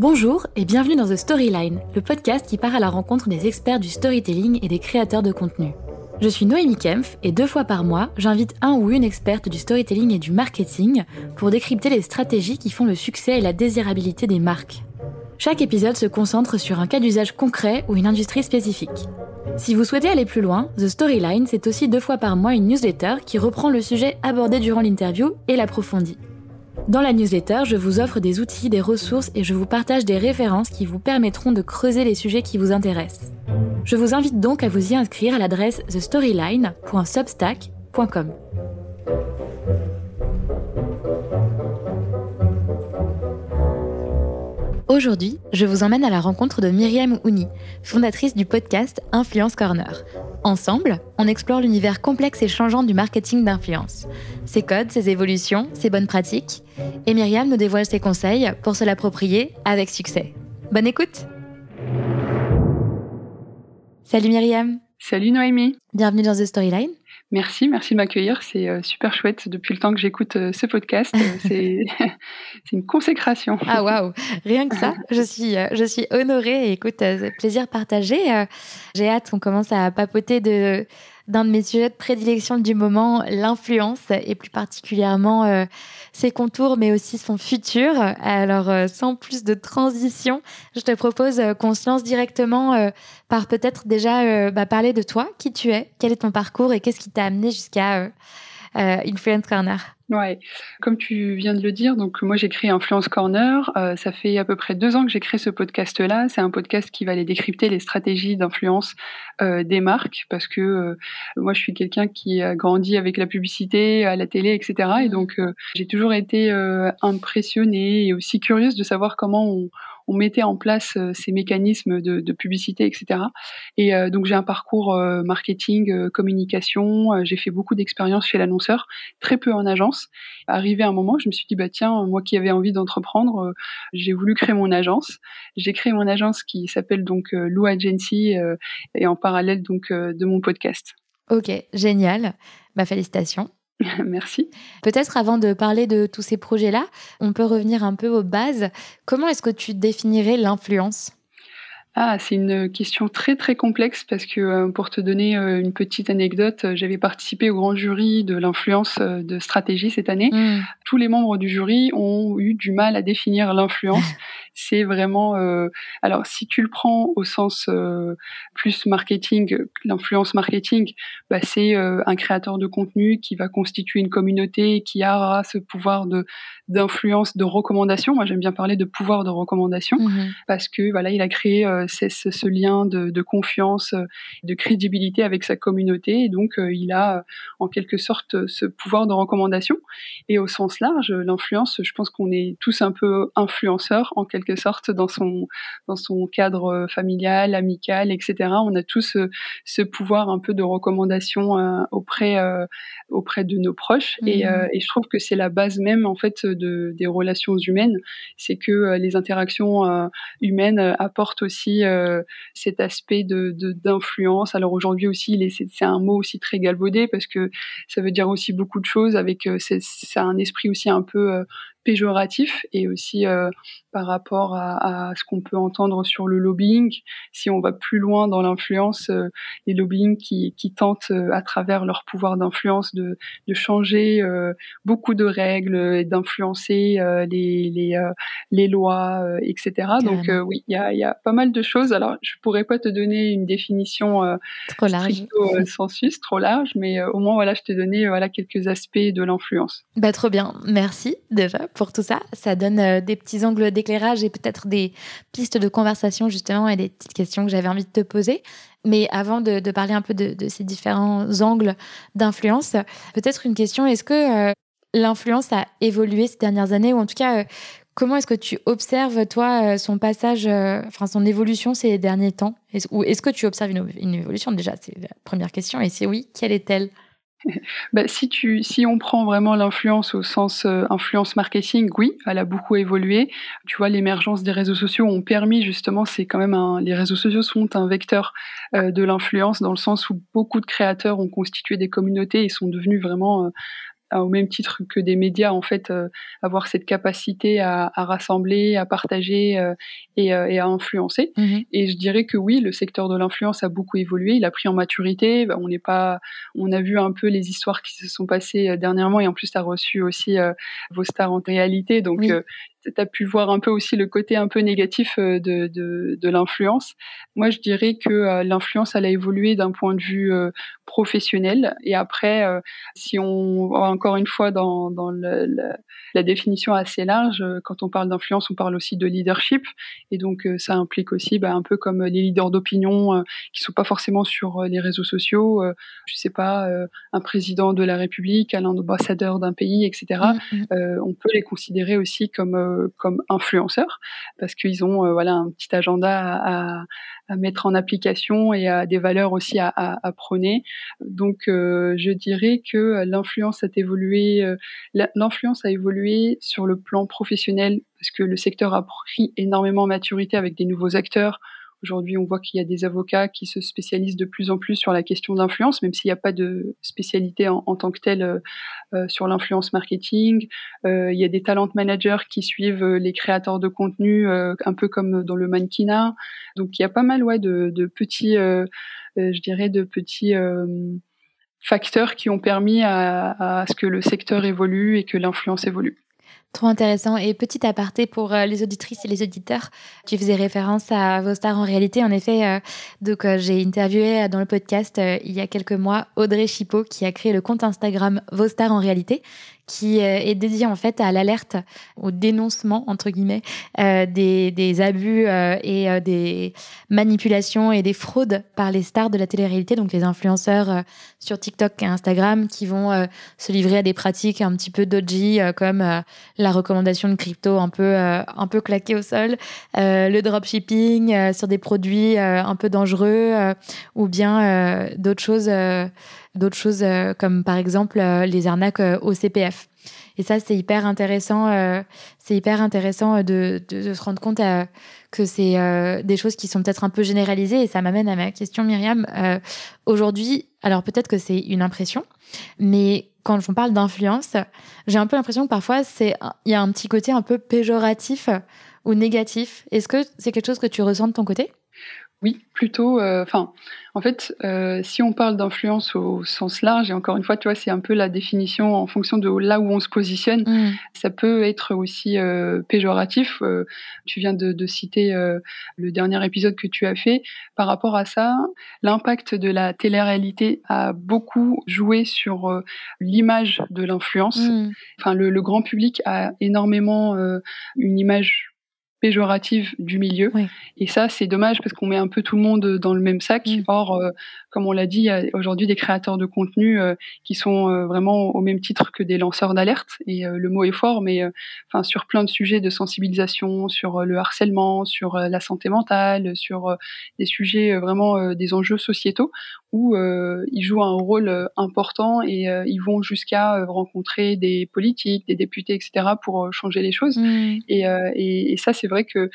Bonjour et bienvenue dans The Storyline, le podcast qui part à la rencontre des experts du storytelling et des créateurs de contenu. Je suis Noémie Kempf et deux fois par mois, j'invite un ou une experte du storytelling et du marketing pour décrypter les stratégies qui font le succès et la désirabilité des marques. Chaque épisode se concentre sur un cas d'usage concret ou une industrie spécifique. Si vous souhaitez aller plus loin, The Storyline, c'est aussi deux fois par mois une newsletter qui reprend le sujet abordé durant l'interview et l'approfondit. Dans la newsletter, je vous offre des outils, des ressources et je vous partage des références qui vous permettront de creuser les sujets qui vous intéressent. Je vous invite donc à vous y inscrire à l'adresse thestoryline.substack.com. Aujourd'hui, je vous emmène à la rencontre de Myriam Ouni, fondatrice du podcast Influence Corner. Ensemble, on explore l'univers complexe et changeant du marketing d'influence, ses codes, ses évolutions, ses bonnes pratiques, et Myriam nous dévoile ses conseils pour se l'approprier avec succès. Bonne écoute! Salut Myriam Salut Noémie Bienvenue dans The Storyline Merci, merci de m'accueillir. C'est euh, super chouette. Depuis le temps que j'écoute euh, ce podcast, euh, c'est une consécration. Ah waouh Rien que ça, je suis, je suis honorée. Écoute, plaisir partagé. J'ai hâte qu'on commence à papoter de d'un de mes sujets de prédilection du moment, l'influence, et plus particulièrement ses contours, mais aussi son futur. Alors, euh, sans plus de transition, je te propose euh, qu'on se lance directement par peut-être déjà bah, parler de toi, qui tu es, quel est ton parcours et qu'est-ce qui t'a amené jusqu'à Influence Corner. Ouais, comme tu viens de le dire, donc moi j'ai créé Influence Corner. Euh, ça fait à peu près deux ans que j'ai créé ce podcast-là. C'est un podcast qui va aller décrypter les stratégies d'influence euh, des marques, parce que euh, moi je suis quelqu'un qui a grandi avec la publicité, à la télé, etc. Et donc j'ai toujours été impressionnée et aussi curieuse de savoir comment on, on mettait en place euh, ces mécanismes de, publicité, etc. Et euh, donc j'ai un parcours euh, marketing, communication. j'ai fait beaucoup d'expériences chez l'annonceur, très peu en agence. Arrivé à un moment, je me suis dit bah tiens, moi qui avais envie d'entreprendre, j'ai voulu créer mon agence. J'ai créé mon agence qui s'appelle donc Lou Agency et en parallèle donc de mon podcast. Ok, génial. Ma bah, félicitations. Merci. Peut-être avant de parler de tous ces projets-là, on peut revenir un peu aux bases. Comment est-ce que tu définirais l'influence? Ah, c'est une question très très complexe parce que euh, pour te donner euh, une petite anecdote, euh, j'avais participé au grand jury de l'influence de stratégie cette année. Hmm. Tous les membres du jury ont eu du mal à définir l'influence. c'est vraiment alors si tu le prends au sens plus marketing, l'influence marketing, bah, c'est un créateur de contenu qui va constituer une communauté qui aura ce pouvoir de d'influence, de recommandation. Moi, j'aime bien parler de pouvoir de recommandation hmm. parce que voilà, il a créé euh, c'est ce, lien de, confiance, euh, de crédibilité avec sa communauté. Et donc, euh, il a en quelque sorte ce pouvoir de recommandation. Et au sens large, l'influence, je pense qu'on est tous un peu influenceurs en quelque sorte dans son, dans son cadre familial, amical, etc. On a tous ce, pouvoir un peu de recommandation auprès, auprès de nos proches. Et, mmh. et, je trouve que c'est la base même en fait de, des relations humaines. C'est que les interactions humaines apportent aussi euh, cet aspect de d'influence. Alors aujourd'hui aussi, c'est un mot aussi très galvaudé parce que ça veut dire aussi beaucoup de choses. Avec euh, c'est un esprit aussi un peu euh, péjoratif et aussi euh, par rapport à, ce qu'on peut entendre sur le lobbying. Si on va plus loin dans l'influence, euh, les lobbying qui, qui tentent euh, à travers leur pouvoir d'influence de, de, changer beaucoup de règles et d'influencer les, les, les, lois, etc. Donc oui, il y a, y a, pas mal de choses. Alors je pourrais pas te donner une définition trop large, sensus, trop large, mais au moins voilà, je t'ai donné voilà quelques aspects de l'influence. Bah trop bien, merci déjà pour tout ça. Ça donne euh, des petits angles d'éclairage et peut-être des pistes de conversation justement et des petites questions que j'avais envie de te poser. Mais avant de, parler un peu de, ces différents angles d'influence, peut-être une question, est-ce que euh, l'influence a évolué ces dernières années? Ou en tout cas, euh, comment est-ce que tu observes toi son passage, enfin son évolution ces derniers temps? Ou est-ce que tu observes une, une évolution? Déjà C'est la première question. Et si oui, quelle est-elle? bah, si, tu, si on prend vraiment l'influence au sens euh, influence marketing, oui, elle a beaucoup évolué. Tu vois, l'émergence des réseaux sociaux ont permis justement, c'est quand même un, les réseaux sociaux sont un vecteur euh, de l'influence dans le sens où beaucoup de créateurs ont constitué des communautés et sont devenus vraiment euh, au même titre que des médias, en fait, avoir cette capacité à, rassembler, à partager et, à influencer. Mmh et je dirais que oui, le secteur de l'influence a beaucoup évolué, il a pris en maturité. Bah, on n'est pas, on a vu un peu les histoires qui se sont passées dernièrement, et en plus, tu as reçu aussi vos stars en réalité, donc tu as pu voir un peu aussi le côté un peu négatif euh, de, de, de l'influence. Moi, je dirais que euh, l'influence, elle a évolué d'un point de vue euh, professionnel. Et après, si on va encore une fois dans, dans le, la définition assez large, quand on parle d'influence, on parle aussi de leadership. Et donc, ça implique aussi bah, un peu comme les leaders d'opinion qui sont pas forcément sur les réseaux sociaux. je sais pas, un président de la République, un ambassadeur d'un pays, etc. Mmh, mmh. on peut les considérer aussi comme comme influenceurs parce qu'ils ont euh, voilà un petit agenda à, mettre en application et à des valeurs aussi à, prôner. Donc euh, je dirais que l'influence a évolué, l'influence a évolué sur le plan professionnel parce que le secteur a pris énormément de maturité avec des nouveaux acteurs Aujourd'hui, on voit qu'il y a des avocats qui se spécialisent de plus en plus sur la question d'influence, même s'il n'y a pas de spécialité en, tant que telle euh, euh, sur l'influence marketing. Euh, il y a des talent managers qui suivent les créateurs de contenu, un peu comme dans le mannequinat. Donc, il y a pas mal ouais, de, de petits, je dirais, de petits facteurs qui ont permis à, à ce que le secteur évolue et que l'influence évolue. Trop intéressant. Et petit aparté pour euh, les auditrices et les auditeurs, tu faisais référence à vos stars en réalité. En effet, euh, donc euh, j'ai interviewé dans le podcast il y a quelques mois Audrey Chipot qui a créé le compte Instagram Vos stars en réalité, qui euh, est dédié en fait à l'alerte, au dénoncement entre guillemets euh, des, des, abus euh, et des manipulations et des fraudes par les stars de la télé-réalité, donc les influenceurs sur TikTok et Instagram qui vont se livrer à des pratiques un petit peu dodgy comme la recommandation de crypto un peu un peu claqué au sol, le dropshipping sur des produits un peu dangereux ou bien d'autres choses d'autres choses euh, comme par exemple euh, les arnaques euh, au CPF. Et ça, c'est hyper intéressant. c'est hyper intéressant de, de, se rendre compte que c'est des choses qui sont peut-être un peu généralisées. Et ça m'amène à ma question, Myriam. Aujourd'hui, alors peut-être que c'est une impression, mais quand on parle d'influence, j'ai un peu l'impression que parfois c'est il y a un petit côté un peu péjoratif ou négatif. Est-ce que c'est quelque chose que tu ressens de ton côté? Oui, plutôt. Euh, enfin, en fait, euh, si on parle d'influence au sens large, et encore une fois, tu vois, c'est un peu la définition en fonction de là où on se positionne. Mmh. Ça peut être aussi euh, péjoratif. tu viens de, citer le dernier épisode que tu as fait. Par rapport à ça, l'impact de la télé-réalité a beaucoup joué sur l'image de l'influence. Mmh. Enfin, le, le, grand public a énormément une image péjorative du milieu. Et ça, c'est dommage parce qu'on met un peu tout le monde dans le même sac. Mm. Or, euh, comme on l'a dit, il y a aujourd'hui des créateurs de contenu euh, qui sont euh, vraiment au même titre que des lanceurs d'alerte. Et le mot est fort, mais enfin sur plein de sujets de sensibilisation, sur le harcèlement, sur la santé mentale, sur des sujets vraiment des enjeux sociétaux où ils jouent un rôle important et ils vont jusqu'à rencontrer des politiques, des députés, etc. pour changer les choses. Mm. Et, et, et ça, c'est vrai que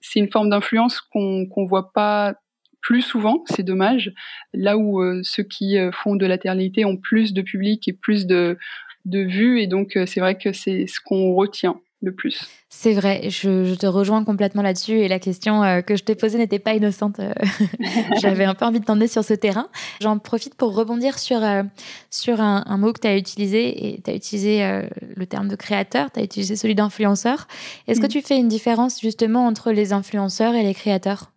c'est une forme d'influence qu'on qu'on voit pas plus souvent, c'est dommage. Là où euh, ceux qui euh, font de la ont plus de public et plus de, de vues, et donc euh, c'est vrai que c'est ce qu'on retient le plus. C'est vrai, je, te rejoins complètement là-dessus et la question euh, que je t'ai posée n'était pas innocente. Euh, j'avais un peu envie de t'emmener sur ce terrain. J'en profite pour rebondir sur, euh, sur un, mot que tu as utilisé et tu as utilisé le terme de créateur, tu as utilisé celui d'influenceur. Est-ce que mm. tu fais une différence justement entre les influenceurs et les créateurs?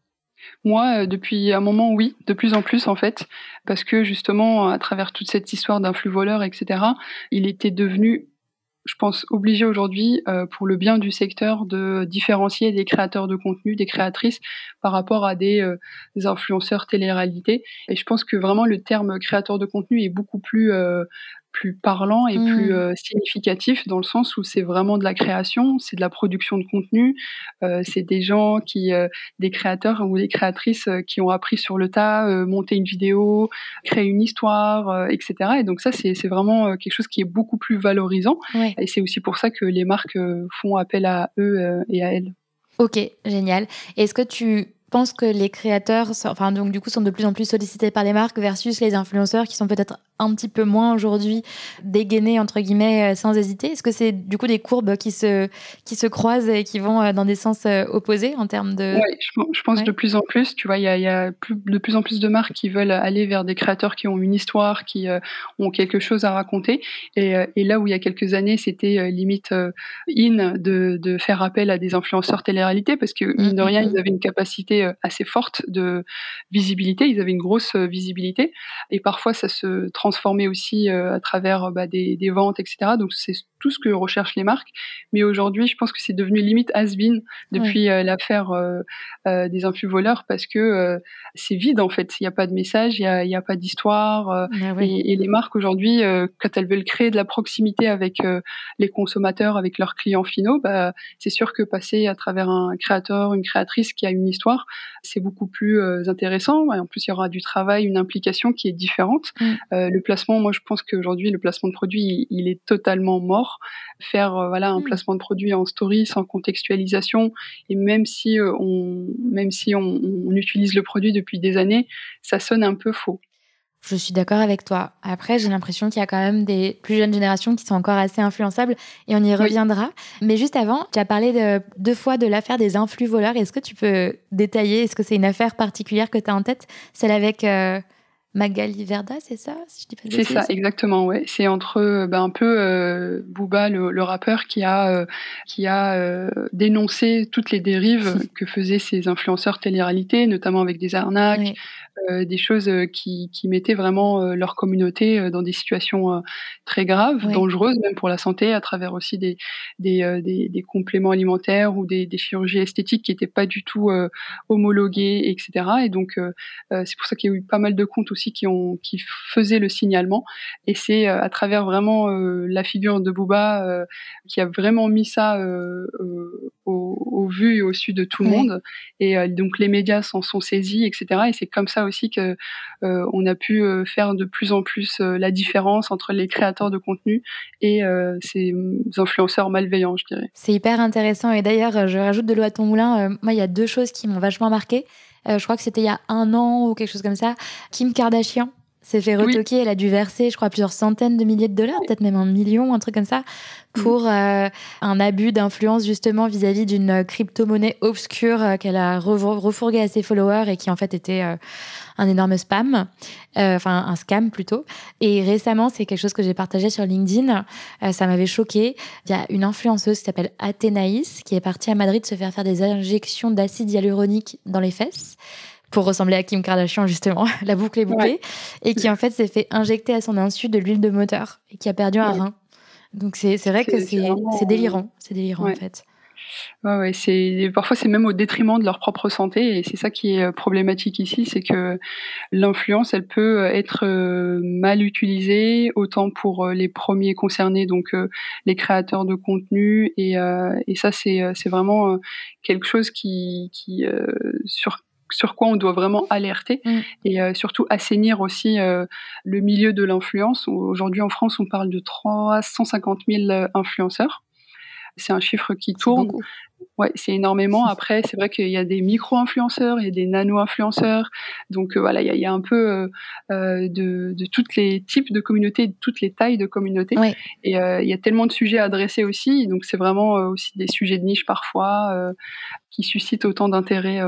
Moi, depuis un moment, oui, de plus en plus en fait, parce que justement, à travers toute cette histoire d'influx voleurs, etc., il était devenu je pense, obligé aujourd'hui, euh, pour le bien du secteur, de différencier des créateurs de contenu, des créatrices, par rapport à des, euh, influenceurs télé-réalité. Et je pense que vraiment le terme créateur de contenu est beaucoup plus euh, plus parlant et plus mmh. euh, significatif dans le sens où c'est vraiment de la création, c'est de la production de contenu, euh, c'est des gens qui, euh, des créateurs ou des créatrices qui ont appris sur le tas, monter une vidéo, créer une histoire, etc. Et donc ça, c'est vraiment quelque chose qui est beaucoup plus valorisant. Et c'est aussi pour ça que les marques font appel à eux et à elles. Ok, génial. Est-ce que tu penses que les créateurs, enfin donc du coup, sont de plus en plus sollicités par les marques versus les influenceurs qui sont peut-être un petit peu moins aujourd'hui dégainés entre guillemets euh, sans hésiter Est-ce que c'est du coup des courbes qui se qui se croisent et qui vont euh, dans des sens euh, opposés en termes de Oui, je, pense de plus en plus. Tu vois, il y a, y a plus, de plus en plus de marques qui veulent aller vers des créateurs qui ont une histoire, qui ont quelque chose à raconter. Et, et, là où il y a quelques années, c'était limite in de, de, faire appel à des influenceurs télé-réalité parce que mine de mmh, rien, mmh, ils mmh. avaient une capacité assez forte de visibilité. Ils avaient une grosse visibilité et parfois ça se transformer aussi euh, à travers bah, des, des, ventes, etc. Donc c'est tout ce que recherchent les marques. Mais aujourd'hui, je pense que c'est devenu limite has-been depuis euh, l'affaire euh, des influx voleurs parce que c'est vide en fait. Il n'y a pas de message, il n'y a, a, pas d'histoire. Bah et, et, les marques aujourd'hui, quand elles veulent créer de la proximité avec les consommateurs, avec leurs clients finaux, bah, c'est sûr que passer à travers un créateur, une créatrice qui a une histoire, c'est beaucoup plus intéressant. Et en plus, il y aura du travail, une implication qui est différente. Mm. le placement, moi je pense qu'aujourd'hui le placement de produit il, est totalement mort. Faire euh, voilà un mmh. placement de produit en story sans contextualisation et même si euh, on même si on, utilise le produit depuis des années, ça sonne un peu faux. Je suis d'accord avec toi. Après, j'ai l'impression qu'il y a quand même des plus jeunes générations qui sont encore assez influençables et on y reviendra. Mais juste avant, tu as parlé de, deux fois de l'affaire des influx voleurs. Est-ce que tu peux détailler Est-ce que c'est une affaire particulière que tu as en tête? Celle avec euh, Magali Verda, c'est ça C'est ça, exactement. Ouais, c'est entre ben, un peu euh, Booba, le, rappeur, qui a euh, qui a euh, dénoncé toutes les dérives que faisaient ces influenceurs télé-réalité, notamment avec des arnaques, euh, des choses euh, qui, qui, mettaient vraiment euh, leur communauté dans des situations très graves, dangereuses même pour la santé, à travers aussi des, des, des, des compléments alimentaires ou des, des, chirurgies esthétiques qui n'étaient pas du tout homologuées, etc. Et donc c'est pour ça qu'il y a eu pas mal de comptes aussi qui, ont, qui faisaient le signalement. Et c'est à travers vraiment la figure de Booba qui a vraiment mis ça au, au, vu et au su de tout le monde. Et donc les médias s'en sont saisis, etc. Et c'est comme ça aussi que euh, on a pu euh, faire de plus en plus euh, la différence entre les créateurs de contenu et ces influenceurs malveillants, je dirais. C'est hyper intéressant et d'ailleurs, je rajoute de l'eau à ton moulin. moi, il y a deux choses qui m'ont vachement marqué. je crois que c'était il y a un an ou quelque chose comme ça. Kim Kardashian s'est fait retoquer. Elle a dû verser, je crois, plusieurs centaines de milliers de dollars, peut-être même un million, un truc comme ça, mm. pour euh, un abus d'influence justement vis-à-vis d'une crypto-monnaie obscure euh, qu'elle a refourguée à ses followers et qui en fait était euh, un énorme spam, enfin un scam plutôt. Et récemment, c'est quelque chose que j'ai partagé sur LinkedIn. ça m'avait choqué. Il y a une influenceuse qui s'appelle Athénaïs qui est partie à Madrid se faire faire des injections d'acide hyaluronique dans les fesses pour ressembler à Kim Kardashian justement, la boucle est bouclée, et qui en fait s'est fait injecter à son insu de l'huile de moteur et qui a perdu un rein. Donc c'est vrai que c'est délirant, c'est délirant en fait. Ouais, ouais, c'est parfois c'est même au détriment de leur propre santé et c'est ça qui est euh, problématique ici, c'est que l'influence elle peut être euh, mal utilisée autant pour euh, les premiers concernés donc les créateurs de contenu et, et ça c'est c'est vraiment quelque chose qui qui sur sur quoi on doit vraiment alerter mm. et euh, surtout assainir aussi euh, le milieu de l'influence. Aujourd'hui en France, on parle de 350 000 euh, influenceurs. C'est un chiffre qui tourne. Ouais, c'est énormément. Après, c'est vrai qu'il y a des micro-influenceurs, il y a des nano-influenceurs. Donc voilà, il y, a, un peu de, de tous les types de communautés, de toutes les tailles de communautés. Et il y a tellement de sujets à adresser aussi. Donc c'est vraiment aussi des sujets de niche parfois qui suscitent autant d'intérêt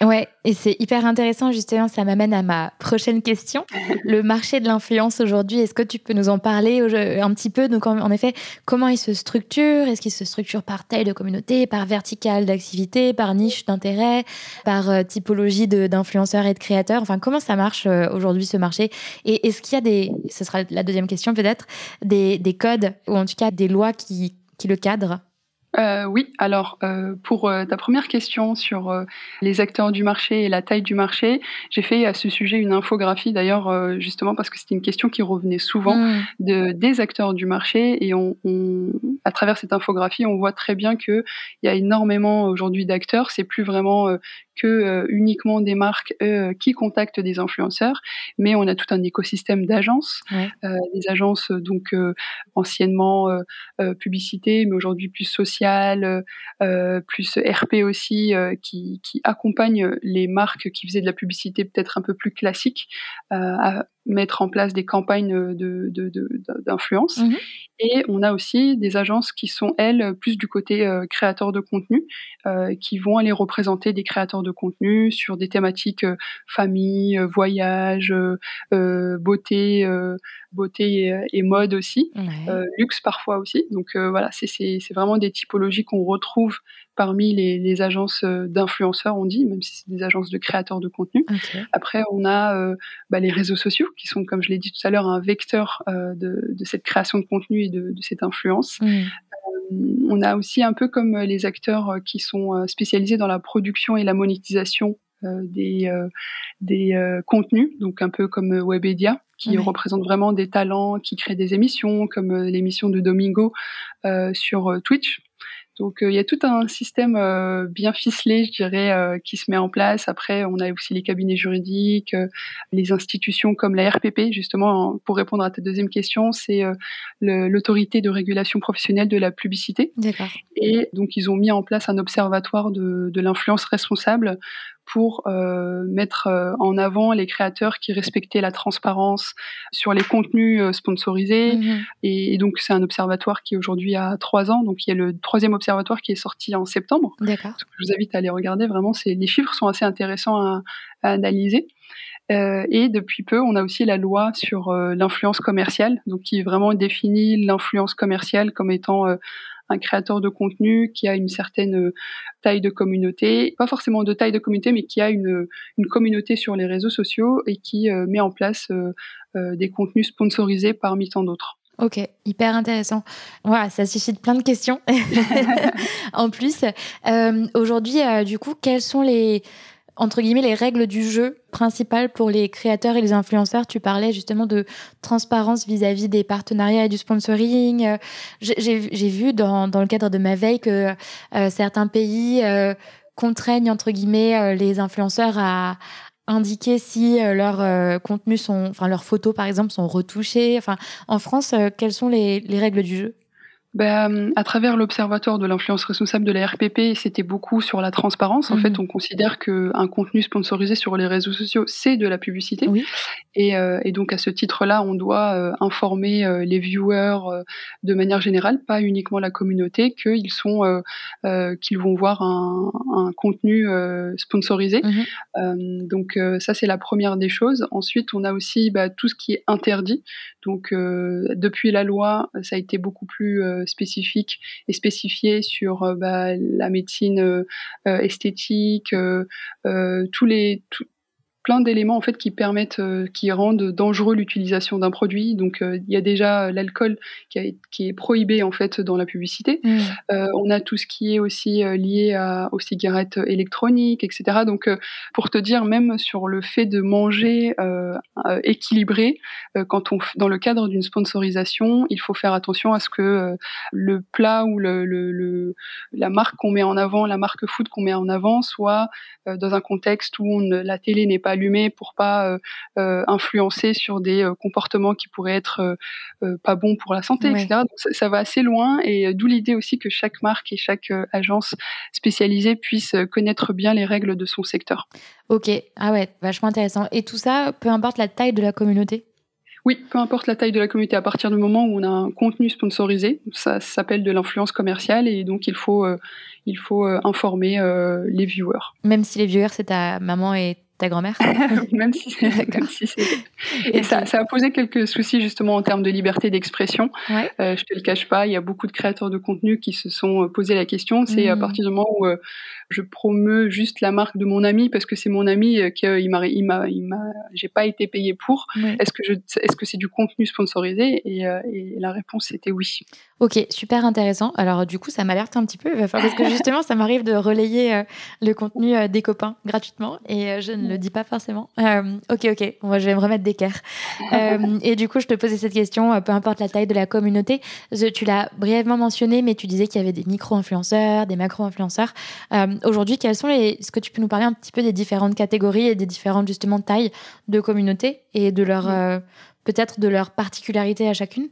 Ouais, et c'est hyper intéressant justement, ça m'amène à ma prochaine question. Le marché de l'influence aujourd'hui, est-ce que tu peux nous en parler un petit peu? Donc en, effet, comment il se structure? Est-ce qu'il se structure par taille de communauté, par verticale d'activité, par niche d'intérêt, par euh, typologie d'influenceurs et de créateurs? Enfin, comment ça marche euh, aujourd'hui ce marché? Et est-ce qu'il y a des, ce sera la deuxième question peut-être, des, des codes ou en tout cas des lois qui, qui le cadrent? Euh, oui, alors euh, pour euh, ta première question sur euh, les acteurs du marché et la taille du marché, j'ai fait à ce sujet une infographie d'ailleurs euh, justement parce que c'était une question qui revenait souvent mmh. de, des acteurs du marché et on, on, à travers cette infographie, on voit très bien qu'il y a énormément aujourd'hui d'acteurs. C'est plus vraiment que euh, uniquement des marques euh, qui contactent des influenceurs, mais on a tout un écosystème d'agences, euh, des agences donc anciennement publicité, mais aujourd'hui plus sociale, plus RP aussi, qui, qui accompagnent les marques qui faisaient de la publicité peut-être un peu plus classique à mettre en place des campagnes d'influence. De, de, mmh Et on a aussi des agences qui sont, elles, plus du côté euh, créateur de contenu, euh, qui vont aller représenter des créateurs de contenu sur des thématiques euh, famille, euh, voyage, euh, beauté, beauté et, mode aussi, luxe parfois aussi. Donc voilà, c'est vraiment des typologies qu'on retrouve parmi les, les agences d'influenceurs, on dit, même si c'est des agences de créateurs de contenu. Après, on a bah, les réseaux sociaux qui sont, comme je l'ai dit tout à l'heure, un vecteur euh, de, de, cette création de contenu et de, de cette influence. Mmh. Euh, on a aussi un peu comme les acteurs euh, qui sont spécialisés dans la production et la monétisation des, des contenus, donc un peu comme Webedia, qui représente vraiment des talents, qui créent des émissions, comme l'émission de Domingo sur Twitch. Donc euh, il y a tout un système euh, bien ficelé, je dirais, euh, qui se met en place. Après, on a aussi les cabinets juridiques, les institutions comme la RPP, justement, pour répondre à ta deuxième question, c'est l'autorité de régulation professionnelle de la publicité. Et donc ils ont mis en place un observatoire de, de l'influence responsable pour euh, mettre euh, en avant les créateurs qui respectaient la transparence sur les contenus euh, sponsorisés. Mhm. Et, donc c'est un observatoire qui aujourd'hui a trois ans. Donc il y a le troisième observatoire qui est sorti en septembre. D'accord. Je vous invite à aller regarder. Vraiment, c'est les chiffres sont assez intéressants à, à analyser. Euh, et depuis peu, on a aussi la loi sur euh, l'influence commerciale, donc qui vraiment définit l'influence commerciale comme étant un créateur de contenu qui a une certaine euh, taille de communauté, pas forcément de taille de communauté, mais qui a une, une communauté sur les réseaux sociaux et qui euh, met en place euh, des contenus sponsorisés parmi tant d'autres. Ok, hyper intéressant. Voilà, ça suscite plein de questions. en plus, aujourd'hui, du coup, quels sont les entre guillemets, les règles du jeu principales pour les créateurs et les influenceurs. Tu parlais justement de transparence vis-à-vis des partenariats et du sponsoring. Euh, j'ai vu dans, dans, le cadre de ma veille que euh, certains pays euh, contraignent, entre guillemets, les influenceurs à indiquer si leurs contenus sont, enfin leurs photos par exemple sont retouchées. Enfin, en France, quelles sont les, les règles du jeu? Ben, à travers l'Observatoire de l'influence responsable de la RPP, c'était beaucoup sur la transparence. En fait, mhm. on considère qu'un contenu sponsorisé sur les réseaux sociaux, c'est de la publicité. Oui. Et, euh, et, donc, à ce titre-là, on doit euh, informer euh, les viewers de manière générale, pas uniquement la communauté, qu'ils sont, qu'ils vont voir un, un contenu sponsorisé. Mhm. donc, ça, c'est la première des choses. Ensuite, on a aussi bah, tout ce qui est interdit. Donc, depuis la loi, ça a été beaucoup plus spécifique et spécifié sur euh, bah, la médecine euh, euh, esthétique, tous les plein d'éléments en fait qui permettent, euh, qui rendent dangereux l'utilisation d'un produit. Donc euh, il y a déjà l'alcool qui, qui, est prohibé en fait dans la publicité. Mmh. Euh, on a tout ce qui est aussi lié à, aux cigarettes électroniques, etc. Donc pour te dire, même sur le fait de manger équilibré, quand on dans le cadre d'une sponsorisation, il faut faire attention à ce que le plat ou le, le, la marque qu'on met en avant, la marque food qu'on met en avant, soit dans un contexte où on, la télé n'est pas allumé pour pas euh, euh, influencer sur des euh, comportements qui pourraient être pas bons pour la santé, etc. Donc ça, va assez loin et d'où l'idée aussi que chaque marque et chaque agence spécialisée puisse connaître bien les règles de son secteur. Ok, ah ouais, vachement intéressant. Et tout ça, peu importe la taille de la communauté? Oui, peu importe la taille de la communauté, à partir du moment où on a un contenu sponsorisé, ça, s'appelle de l'influence commerciale et donc il faut, il faut informer les viewers. Même si les viewers, c'est ta maman et ta grand-mère Même si c'est. et ça, ça, a posé quelques soucis justement en termes de liberté d'expression. Ouais. Euh, je te le cache pas, il y a beaucoup de créateurs de contenu qui se sont euh, posé la question. C'est à mmh. partir du moment où euh, je promeux juste la marque de mon ami parce que c'est mon ami euh, qui il m'a, il m'a, il m'a, j'ai pas été payé pour. Est-ce que je, est-ce que c'est du contenu sponsorisé? Et, et, la réponse était oui. Ok, super intéressant. Alors du coup, ça m'alerte un petit peu, parce que justement, ça m'arrive de relayer le contenu des copains gratuitement et je ne le dit pas forcément. Euh, ok, ok, moi je vais me remettre d'équerre. Euh, et du coup, je te posais cette question, peu importe la taille de la communauté. Tu l'as brièvement mentionné, mais tu disais qu'il y avait des micro-influenceurs, des macro-influenceurs. Aujourd'hui, quels sont les. Est-ce que tu peux nous parler un petit peu des différentes catégories et des différentes justement tailles de communautés et de leur. peut-être de leurs particularités à chacune?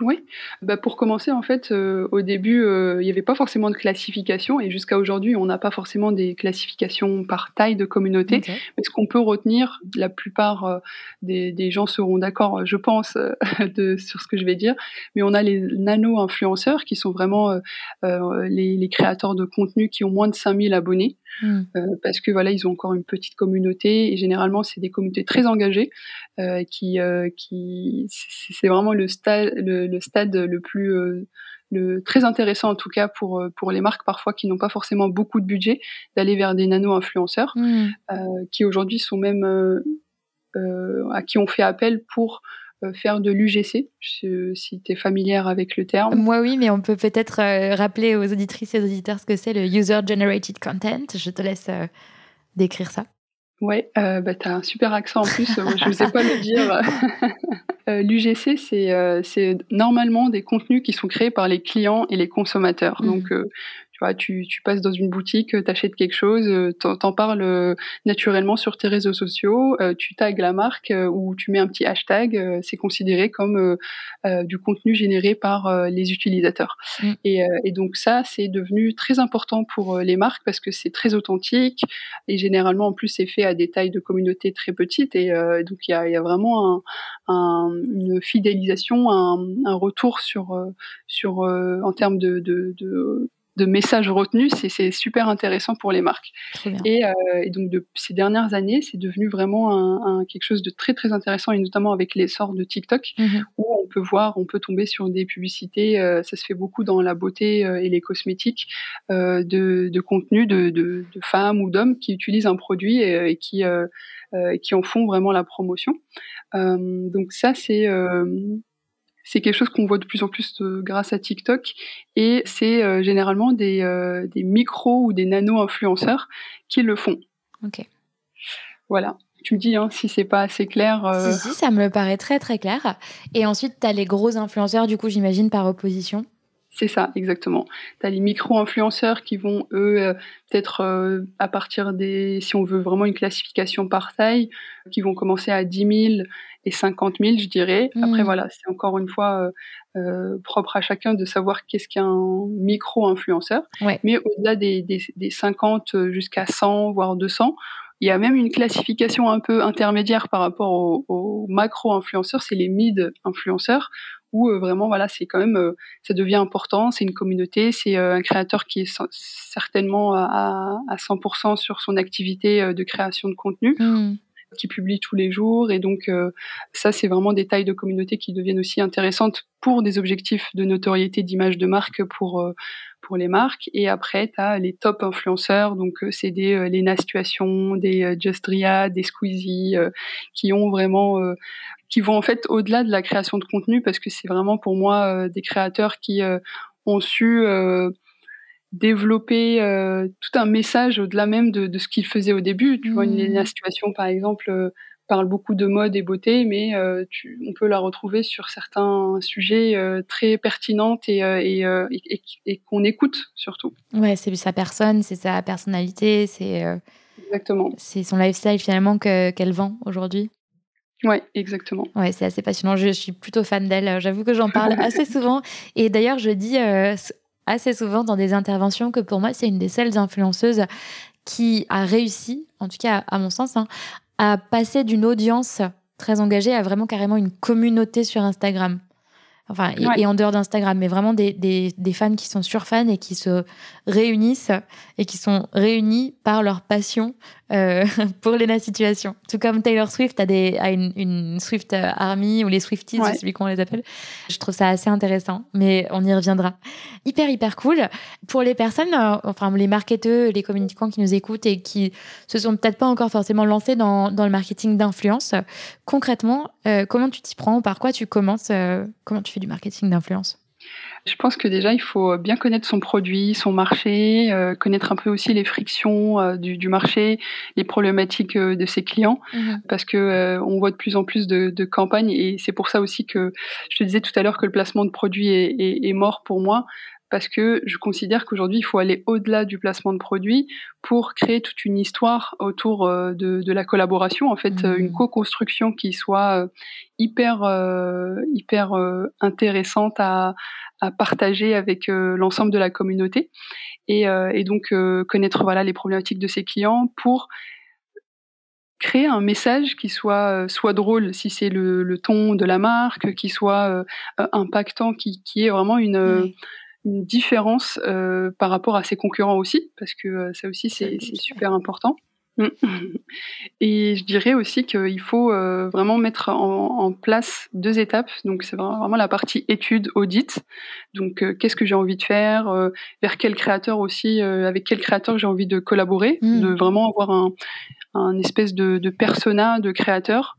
Oui, bah, pour commencer, en fait, euh, au début, euh, il n'y avait pas forcément de classification et jusqu'à aujourd'hui, on n'a pas forcément des classifications par taille de communauté. Mais ce qu'on peut retenir, la plupart euh, des, gens seront d'accord, je pense, de, sur ce que je vais dire, mais on a les nano-influenceurs qui sont vraiment les, les, créateurs de contenu qui ont moins de 5000 abonnés. Mmh. parce que voilà, ils ont encore une petite communauté et généralement c'est des communautés très engagées qui, qui c'est vraiment le stade, le, le stade le plus euh, le, très intéressant en tout cas pour, euh, pour les marques parfois qui n'ont pas forcément beaucoup de budget d'aller vers des nano-influenceurs mmh. euh, qui aujourd'hui sont même à qui on fait appel pour faire de l'UGC, si tu es familière avec le terme. Moi oui, mais on peut peut-être rappeler aux auditrices et aux auditeurs ce que c'est le User Generated Content. Je te laisse décrire ça. Ouais, bah, tu as un super accent en plus, je ne sais pas le dire. Euh, L'UGC, euh, c'est normalement des contenus qui sont créés par les clients et les consommateurs. Mmh. Donc, euh, tu vois, tu, tu, passes dans une boutique, tu achètes quelque chose, t'en en parles naturellement sur tes réseaux sociaux, tu tags la marque ou tu mets un petit hashtag, c'est considéré comme du contenu généré par les utilisateurs. Mmh. Et, et, donc ça, c'est devenu très important pour les marques parce que c'est très authentique et généralement en plus c'est fait à des tailles de communauté très petites et donc il y a, y a, vraiment un, une fidélisation, un, retour sur, euh, sur euh, en termes de, de, de messages retenus, c'est super intéressant pour les marques. Euh, et, donc, de ces dernières années, c'est devenu vraiment un, quelque chose de très très intéressant, et notamment avec l'essor de TikTok, mhm. où on peut voir, on peut tomber sur des publicités. ça se fait beaucoup dans la beauté et les cosmétiques de, de contenu de, de, femmes ou d'hommes qui utilisent un produit et, qui qui en font vraiment la promotion. Euh, donc ça, c'est euh, c'est quelque chose qu'on voit de plus en plus euh, grâce à TikTok et c'est généralement des, des micros ou des nano-influenceurs qui le font. Ok. Voilà. Tu me dis hein, si c'est pas assez clair. Si, si, ça me paraît très très clair. Et ensuite, tu as les gros influenceurs, du coup, j'imagine, par opposition? C'est ça, exactement. Tu as les micro-influenceurs qui vont, eux, euh, peut-être euh, à partir des, si on veut vraiment une classification par taille, qui vont commencer à 10 000 et 50 000, je dirais. Après, mmh. voilà, c'est encore une fois euh, propre à chacun de savoir qu'est-ce qu'un micro-influenceur. Mais au-delà des, des, 50 jusqu'à 100, voire 200, il y a même une classification un peu intermédiaire par rapport aux, aux macro-influenceurs, c'est les mid-influenceurs, où euh, vraiment voilà c'est quand même euh, ça devient important c'est une communauté c'est euh, un créateur qui est certainement à, à 100% sur son activité de création de contenu mmh. qui publie tous les jours et donc ça c'est vraiment des tailles de communauté qui deviennent aussi intéressantes pour des objectifs de notoriété d'image de marque pour pour les marques et après tu as les top influenceurs donc c'est des Lena Situation des Just Ria des Squeezie qui ont vraiment qui vont en fait au-delà de la création de contenu parce que c'est vraiment pour moi euh, des créateurs qui euh, ont su euh, développer tout un message au-delà même de, ce qu'ils faisaient au début. Tu vois, une, mmh. situation par exemple parle beaucoup de mode et beauté, mais on peut la retrouver sur certains sujets très pertinentes et, et, qu'on écoute surtout. Ouais, c'est sa personne, c'est sa personnalité, c'est exactement. C'est son lifestyle finalement qu'elle vend aujourd'hui. Ouais, exactement. Ouais, c'est assez passionnant. Je suis plutôt fan d'elle. J'avoue que j'en parle assez souvent. Et d'ailleurs, je dis euh, assez souvent dans des interventions que pour moi, c'est une des seules influenceuses qui a réussi, en tout cas à mon sens, hein, à passer d'une audience très engagée à vraiment carrément une communauté sur Instagram enfin, et, en dehors d'Instagram, mais vraiment des, des, des, fans qui sont sur fans et qui se réunissent et qui sont réunis par leur passion euh, pour les situations. Tout comme Taylor Swift a, des, a une, une Swift Army ou les Swifties, c'est celui qu'on les appelle. Je trouve ça assez intéressant, mais on y reviendra. Hyper, hyper cool. Pour les personnes, euh, enfin les marketeurs, les communicants qui nous écoutent et qui se sont peut-être pas encore forcément lancés dans, dans le marketing d'influence, concrètement, euh, comment tu t'y prends Par quoi tu commences Comment tu fais du marketing d'influence? Je pense que déjà, il faut bien connaître son produit, son marché, euh, connaître un peu aussi les frictions euh, du, du, marché, les problématiques euh, de ses clients, mhm. parce que on voit de plus en plus de, de campagnes et c'est pour ça aussi que je te disais tout à l'heure que le placement de produits est, est, est mort pour moi parce que je considère qu'aujourd'hui, il faut aller au-delà du placement de produits pour créer toute une histoire autour de, de la collaboration, en fait, une mmh. co-construction qui soit hyper, hyper intéressante à, à partager avec euh, l'ensemble de la communauté. Et, euh, et donc euh, connaître voilà les problématiques de ses clients pour créer un message qui soit soit drôle si c'est le, le, ton de la marque, qui soit impactant, qui, qui est vraiment une, une différence par rapport à ses concurrents aussi, parce que ça aussi c'est super important. Mm. Et je dirais aussi qu'il faut euh, vraiment mettre en, place deux étapes. Donc c'est vraiment la partie étude, audit. Donc euh, qu'est-ce que j'ai envie de faire, euh, vers quel créateur aussi, avec quel créateur j'ai envie de collaborer, mm. de vraiment avoir un, un espèce de, de persona de créateur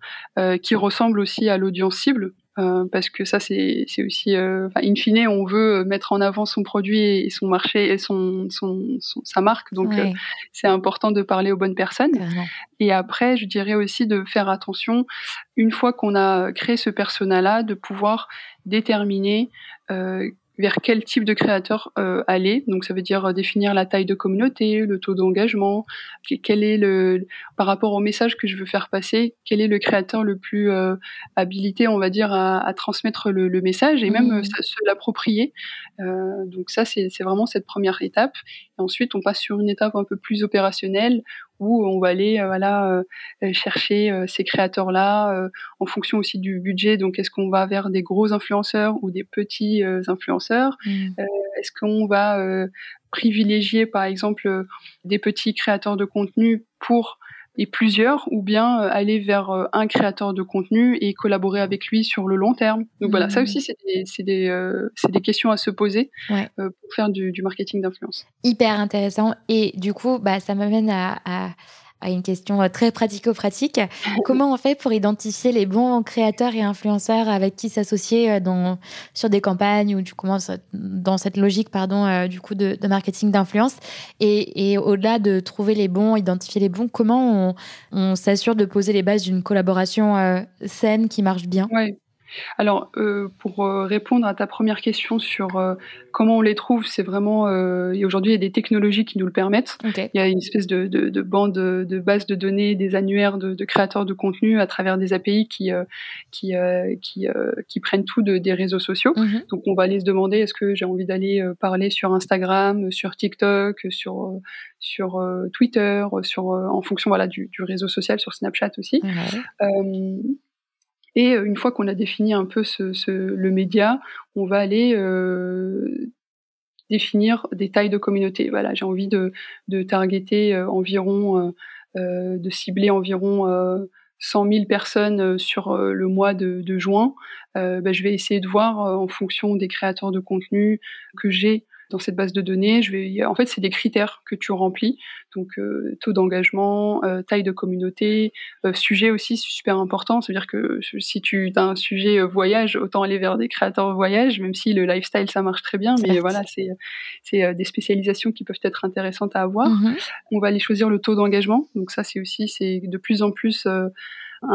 qui ressemble aussi à l'audience cible. Euh, parce que ça c'est aussi euh, in fine on veut mettre en avant son produit et son marché et son, son, sa marque. Donc euh, c'est important de parler aux bonnes personnes. Et après je dirais aussi de faire attention une fois qu'on a créé ce persona là de pouvoir déterminer euh, vers quel type de créateur euh, aller. Donc ça veut dire euh, définir la taille de communauté, le taux d'engagement, quel est le par rapport au message que je veux faire passer, quel est le créateur le plus euh, habilité, on va dire, à, à transmettre le, le, message et même mmh. se l'approprier. Euh, donc ça c'est vraiment cette première étape. Et ensuite on passe sur une étape un peu plus opérationnelle où on va aller euh, voilà euh, chercher euh, ces créateurs là en fonction aussi du budget donc est-ce qu'on va vers des gros influenceurs ou des petits influenceurs? Mmh. est-ce qu'on va privilégier par exemple des petits créateurs de contenu pour et plusieurs, ou bien euh, aller vers euh, un créateur de contenu et collaborer avec lui sur le long terme. Donc voilà, ça mmh. aussi, c'est des, des, euh, des, questions à se poser pour faire du, du marketing d'influence. Hyper intéressant. Et du coup, bah, ça m'amène à, à à une question euh, très pratico-pratique. Comment on fait pour identifier les bons créateurs et influenceurs avec qui s'associer euh, dans, sur des campagnes ou du coup, dans cette logique pardon, euh, du coup de, marketing d'influence? Et, et au-delà de trouver les bons, identifier les bons, comment on, on s'assure de poser les bases d'une collaboration saine qui marche bien? Ouais. Alors, euh, pour euh, répondre à ta première question sur euh, comment on les trouve, c'est vraiment. aujourd'hui, il y a des technologies qui nous le permettent. Il y a une espèce de, de, bande de base de données, des annuaires de, créateurs de contenu à travers des API qui, qui, qui, qui, prennent tout des réseaux sociaux. Mhm. Donc, on va aller se demander est-ce que j'ai envie d'aller parler sur Instagram, sur TikTok, sur, sur Twitter, sur, en fonction voilà, du, réseau social, sur Snapchat aussi. Et euh, une fois qu'on a défini un peu le média, on va aller euh, définir des tailles de communauté. Voilà, j'ai envie de, targeter euh, environ, euh, de cibler environ 100 000 personnes sur le mois de, de juin. Ben, je vais essayer de voir en fonction des créateurs de contenu que j'ai dans cette base de données, je vais, en fait, c'est des critères que tu remplis. Donc, euh, taux d'engagement, euh, taille de communauté, euh, sujet aussi, c'est super important. C'est-à-dire que si tu as un sujet voyage, autant aller vers des créateurs voyage, même si le lifestyle, ça marche très bien. Mais voilà, c'est, c'est des spécialisations qui peuvent être intéressantes à avoir. Mm-hmm. On va aller choisir le taux d'engagement. Donc ça, c'est aussi, c'est de plus en plus un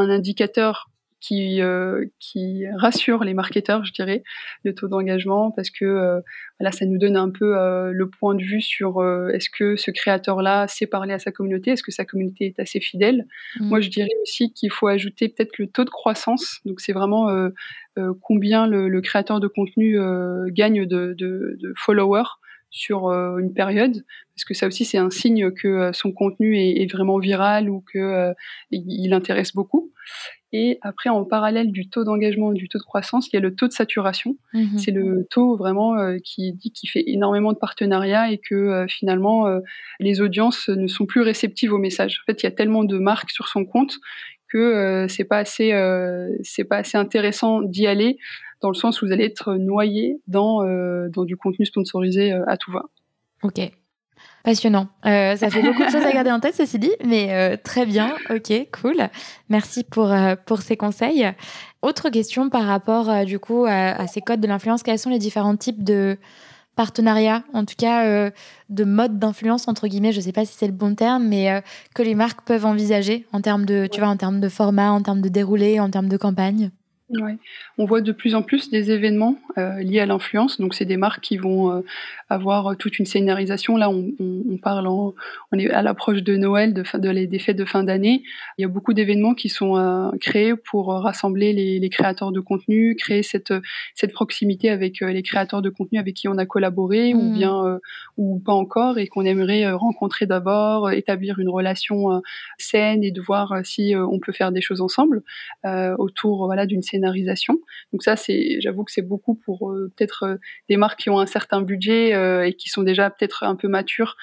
indicateur qui, euh, qui rassure les marketeurs, je dirais, le taux d'engagement, parce que euh, voilà, ça nous donne un peu euh, le point de vue sur est-ce que ce créateur-là sait parler à sa communauté, est-ce que sa communauté est assez fidèle. Mmh. Moi, je dirais aussi qu'il faut ajouter peut-être le taux de croissance. Donc, c'est vraiment combien le, le, créateur de contenu gagne de, de, de followers sur une période, parce que ça aussi c'est un signe que son contenu est, est, vraiment viral ou que il intéresse beaucoup. Et après, en parallèle du taux d'engagement, du taux de croissance, il y a le taux de saturation. Mhm. C'est le taux vraiment euh, qui dit qu'il fait énormément de partenariats et que euh, finalement, euh, les audiences ne sont plus réceptives aux messages. En fait, il y a tellement de marques sur son compte que c'est pas assez, c'est pas assez intéressant d'y aller dans le sens où vous allez être noyé dans, dans du contenu sponsorisé à tout va. Ok, Passionnant. ça fait beaucoup de choses à garder en tête, ceci dit, mais très bien. Ok, cool. Merci pour, pour ces conseils. Autre question par rapport, du coup, à ces codes de l'influence. Quels sont les différents types de partenariat, en tout cas euh, de mode d'influence entre guillemets, je ne sais pas si c'est le bon terme, mais euh, que les marques peuvent envisager en termes de, tu vois, en termes de format, en termes de déroulé, en termes de campagne? Ouais. On voit de plus en plus des événements euh, liés à l'influence. Donc, c'est des marques qui vont euh, avoir toute une scénarisation. Là, on, on, on parle, on est à l'approche de Noël, de, de les, des fêtes de fin d'année. Il y a beaucoup d'événements qui sont euh, créés pour rassembler les, les, créateurs de contenu, créer cette, cette proximité avec les créateurs de contenu avec qui on a collaboré ou mmh. bien ou pas encore et qu'on aimerait rencontrer d'abord, établir une relation saine et de voir si on peut faire des choses ensemble autour voilà d'une scénarisation donc ça, j'avoue que c'est beaucoup pour euh, peut-être euh, des marques qui ont un certain budget euh, et qui sont déjà peut-être un peu matures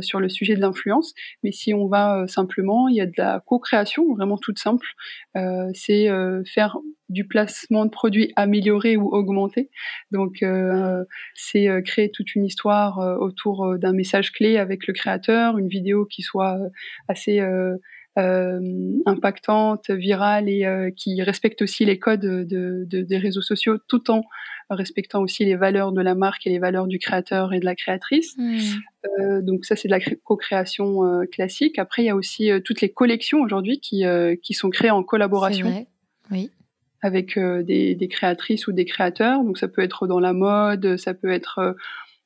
sur le sujet de l'influence. Mais si on va simplement, il y a de la co-création vraiment toute simple. c'est faire du placement de produits amélioré ou augmenté. Donc, c'est créer toute une histoire autour d'un message clé avec le créateur, une vidéo qui soit assez euh, impactante, virale et euh, qui respecte aussi les codes de, de, des réseaux sociaux tout en respectant aussi les valeurs de la marque et les valeurs du créateur et de la créatrice. Hmm. Euh, donc ça, c'est de la co-création euh, classique. Après, il y a aussi toutes les collections aujourd'hui qui, qui sont créées en collaboration. Oui. Avec des, des, créatrices ou des créateurs. Donc ça peut être dans la mode, ça peut être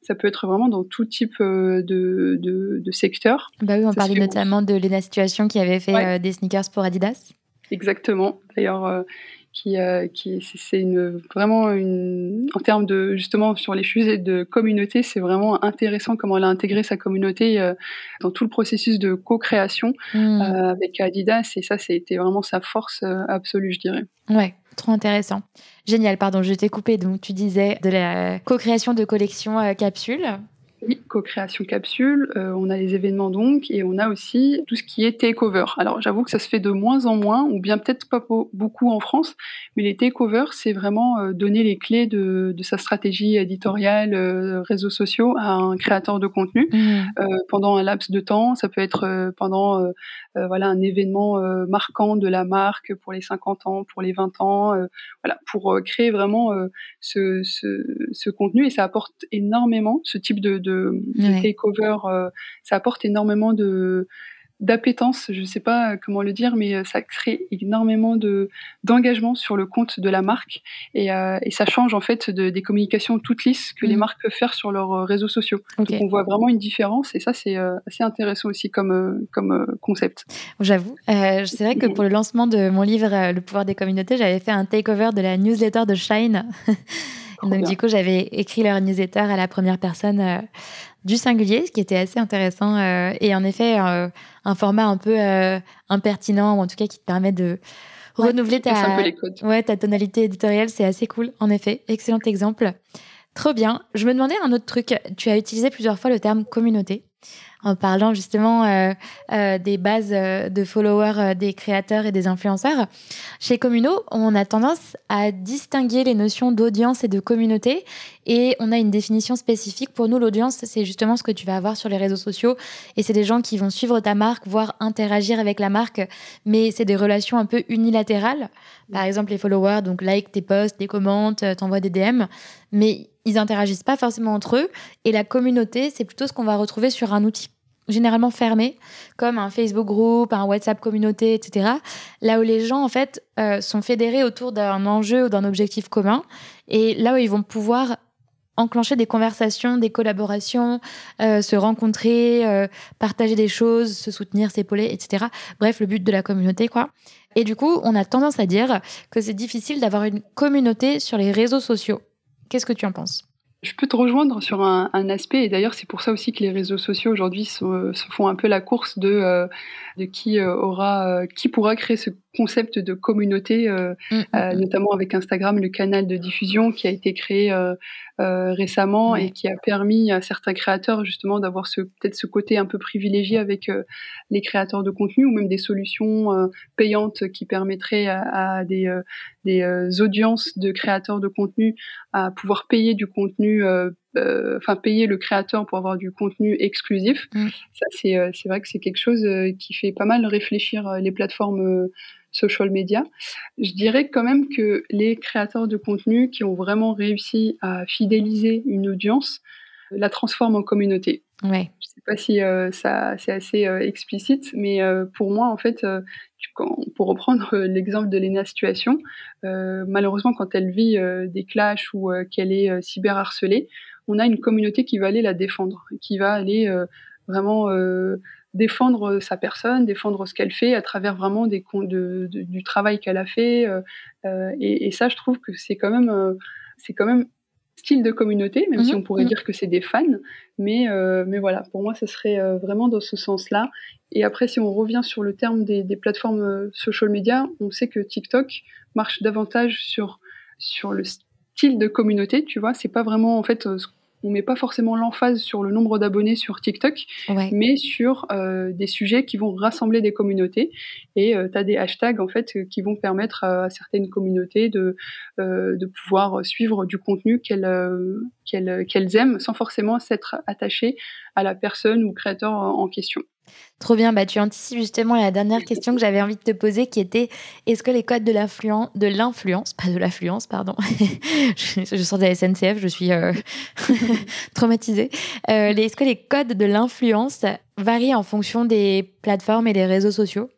ça peut être vraiment dans tout type euh, de, de, secteur. Bah oui, on parlait notamment de Lena Situation qui avait fait euh, des sneakers pour Adidas. Exactement. D'ailleurs, euh, qui, qui c'est une, vraiment une, en termes de justement sur les sujets de communauté, c'est vraiment intéressant comment elle a intégré sa communauté dans tout le processus de co-création hmm. avec Adidas et ça, c'était vraiment sa force absolue, je dirais. Ouais, trop intéressant. Génial, pardon, je t'ai coupé. Donc, tu disais de la co-création de collections euh, capsules. Oui, co-création capsule, euh, on a les événements donc, et on a aussi tout ce qui est takeover. Alors j'avoue que ça se fait de moins en moins, ou bien peut-être pas beaucoup en France, mais les takeovers, c'est vraiment euh, donner les clés de, de sa stratégie éditoriale, euh, réseaux sociaux à un créateur de contenu mmh. pendant un laps de temps. Ça peut être pendant voilà un événement marquant de la marque pour les 50 ans, pour les 20 ans, voilà pour créer vraiment ce, ce, ce contenu et ça apporte énormément ce type de de, takeover, euh, ça apporte énormément de d'appétence, je ne sais pas comment le dire, mais euh, ça crée énormément de d'engagement sur le compte de la marque et, euh, et ça change en fait de, des communications toutes lisses que les mm. marques peuvent faire sur leurs réseaux sociaux. Donc on voit vraiment une différence et ça c'est assez intéressant aussi comme comme concept. J'avoue, c'est vrai que pour le lancement de mon livre Le pouvoir des communautés, j'avais fait un takeover de la newsletter de Shine. Donc, du coup, j'avais écrit leur newsletter à la première personne euh, du singulier, ce qui était assez intéressant. Euh, et en effet, euh, un format un peu impertinent, ou en tout cas qui te permet de renouveler ta, ouais, ta tonalité éditoriale. C'est assez cool, en effet. Excellent exemple. Trop bien. Je me demandais un autre truc. Tu as utilisé plusieurs fois le terme communauté en parlant justement euh, euh, des bases euh, de followers des créateurs et des influenceurs. Chez Communo, on a tendance à distinguer les notions d'audience et de communauté et on a une définition spécifique. Pour nous, l'audience, c'est justement ce que tu vas avoir sur les réseaux sociaux et c'est des gens qui vont suivre ta marque, voire interagir avec la marque, mais c'est des relations un peu unilatérales. Par exemple, les followers, donc like tes posts, des commentes, t'envoient des DM, mais ils interagissent pas forcément entre eux. Et la communauté, c'est plutôt ce qu'on va retrouver sur un outil généralement fermé, comme un Facebook groupe, un WhatsApp communauté, etc. Là où les gens, en fait, euh, sont fédérés autour d'un enjeu ou d'un objectif commun. Et là où ils vont pouvoir enclencher des conversations, des collaborations, euh, se rencontrer, euh, partager des choses, se soutenir, s'épauler, etc. Bref, le but de la communauté, quoi. Et du coup, on a tendance à dire que c'est difficile d'avoir une communauté sur les réseaux sociaux. Qu'est-ce que tu en penses? Je peux te rejoindre sur un, aspect, et d'ailleurs c'est pour ça aussi que les réseaux sociaux aujourd'hui se, font un peu la course de, euh, de qui euh, aura, euh, qui pourra créer ce concept de communauté, euh, mmh, mmh, mmh. notamment avec Instagram, le canal de diffusion qui a été créé euh, récemment et qui a permis à certains créateurs justement d'avoir ce, peut-être ce côté un peu privilégié avec les créateurs de contenu ou même des solutions payantes qui permettraient à, des, des audiences de créateurs de contenu à pouvoir payer du contenu enfin payer le créateur pour avoir du contenu exclusif. Mm. Ça, c'est vrai que c'est quelque chose qui fait pas mal réfléchir les plateformes social media. Je dirais quand même que les créateurs de contenu qui ont vraiment réussi à fidéliser une audience la transforment en communauté. Ouais. Je sais pas si ça c'est assez explicite, mais pour moi en fait pour reprendre l'exemple de Lena Situation, euh, malheureusement, quand elle vit euh, des clashs ou euh, qu'elle est cyberharcelée, on a une communauté qui va aller la défendre, qui va aller vraiment défendre sa personne, défendre ce qu'elle fait à travers vraiment des de, du travail qu'elle a fait. Et, et, ça, je trouve que c'est quand même, c'est quand même style de communauté, même si mhm, on pourrait mhm. dire que c'est des fans. Mais, euh, mais voilà, pour moi, ce serait euh, vraiment dans ce sens-là. Et après, si on revient sur le terme des, des plateformes euh, social media, on sait que TikTok marche davantage sur, sur le style de communauté, tu vois. C'est pas vraiment, en fait, ce on met pas forcément l'emphase sur le nombre d'abonnés sur TikTok, mais sur euh, des sujets qui vont rassembler des communautés. Et euh, tu as des hashtags en fait qui vont permettre à, certaines communautés de, euh, de pouvoir suivre du contenu qu'elles qu'elles aiment sans forcément s'être attachées à la personne ou créateur en question. Trop bien, bah, tu anticipes justement la dernière question que j'avais envie de te poser qui était est-ce que les codes de l'influence, de l'influence, pas de l'affluence, pardon, je, je, sors de la SNCF, je suis euh, traumatisée, euh, est-ce que les codes de l'influence varient en fonction des plateformes et des réseaux sociaux?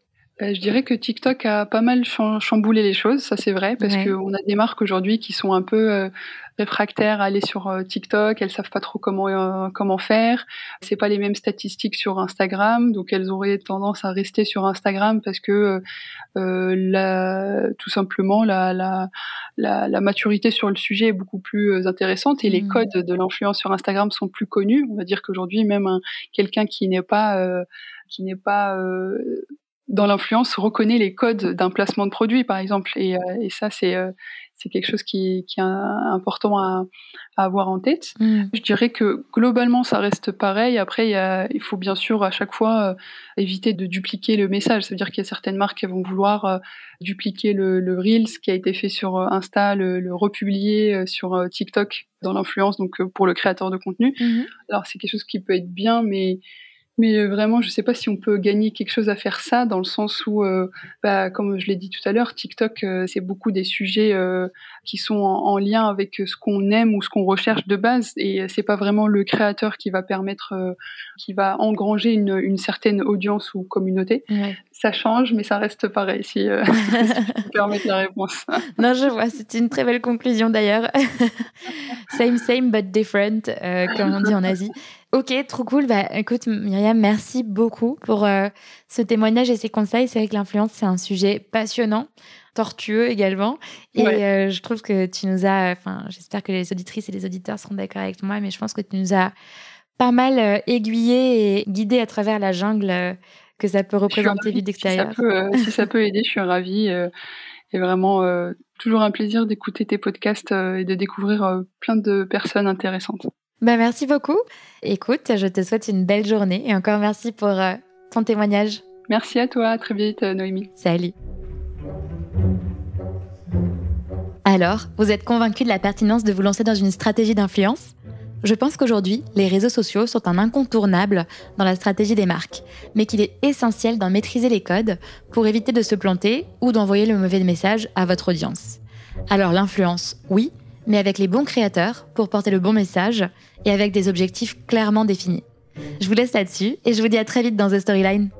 Je dirais que TikTok a pas mal chamboulé les choses, ça c'est vrai, parce qu'on a des marques aujourd'hui qui sont un peu euh, réfractaires à aller sur euh, TikTok, elles savent pas trop comment comment faire. C'est pas les mêmes statistiques sur Instagram, donc elles auraient tendance à rester sur Instagram parce que la, tout simplement la, la, la, maturité sur le sujet est beaucoup plus intéressante et les mmh. codes de l'influence sur Instagram sont plus connus. On va dire qu'aujourd'hui même quelqu'un qui n'est pas qui n'est pas dans l'influence reconnaît les codes d'un placement de produit, par exemple. Et, euh, et ça, c'est euh, c'est quelque chose qui, qui est important à, à, avoir en tête. Mm. Je dirais que globalement, ça reste pareil. Après, il, y a, il faut bien sûr à chaque fois euh, éviter de dupliquer le message. Ça veut dire qu'il y a certaines marques qui vont vouloir dupliquer le, le Reels qui a été fait sur Insta, le, le republier sur TikTok dans l'influence, donc pour le créateur de contenu. Mm-hmm. Alors, c'est quelque chose qui peut être bien, mais mais euh, vraiment, je ne sais pas si on peut gagner quelque chose à faire ça, dans le sens où, euh, bah, comme je l'ai dit tout à l'heure, TikTok, euh, c'est beaucoup des sujets qui sont en, lien avec ce qu'on aime ou ce qu'on recherche de base, et c'est pas vraiment le créateur qui va permettre, qui va engranger une, une, certaine audience ou communauté. Ça change, mais ça reste pareil, si, si je peux permettre la réponse. non, je vois, c'est une très belle conclusion d'ailleurs. same, same, but different, comme on dit en Asie. Ok, trop cool. Bah, écoute, Myriam, merci beaucoup pour euh, ce témoignage et ces conseils. C'est vrai que l'influence, c'est un sujet passionnant, tortueux également. Et euh, je trouve que tu nous as, enfin, j'espère que les auditrices et les auditeurs seront d'accord avec moi, mais je pense que tu nous as pas mal euh, aiguillé et guidé à travers la jungle que ça peut représenter vue d'extérieur. Si, ça peut aider, je suis ravie. et vraiment, toujours un plaisir d'écouter tes podcasts et de découvrir plein de personnes intéressantes. Bah, merci beaucoup. Écoute, je te souhaite une belle journée et encore merci pour euh, ton témoignage. Merci à toi, à très vite euh, Noémie. Salut. Alors, vous êtes convaincu de la pertinence de vous lancer dans une stratégie d'influence? Je pense qu'aujourd'hui, les réseaux sociaux sont un incontournable dans la stratégie des marques, mais qu'il est essentiel d'en maîtriser les codes pour éviter de se planter ou d'envoyer le mauvais message à votre audience. Alors l'influence, oui, mais avec les bons créateurs pour porter le bon message et avec des objectifs clairement définis. Je vous laisse là-dessus et je vous dis à très vite dans The Storyline.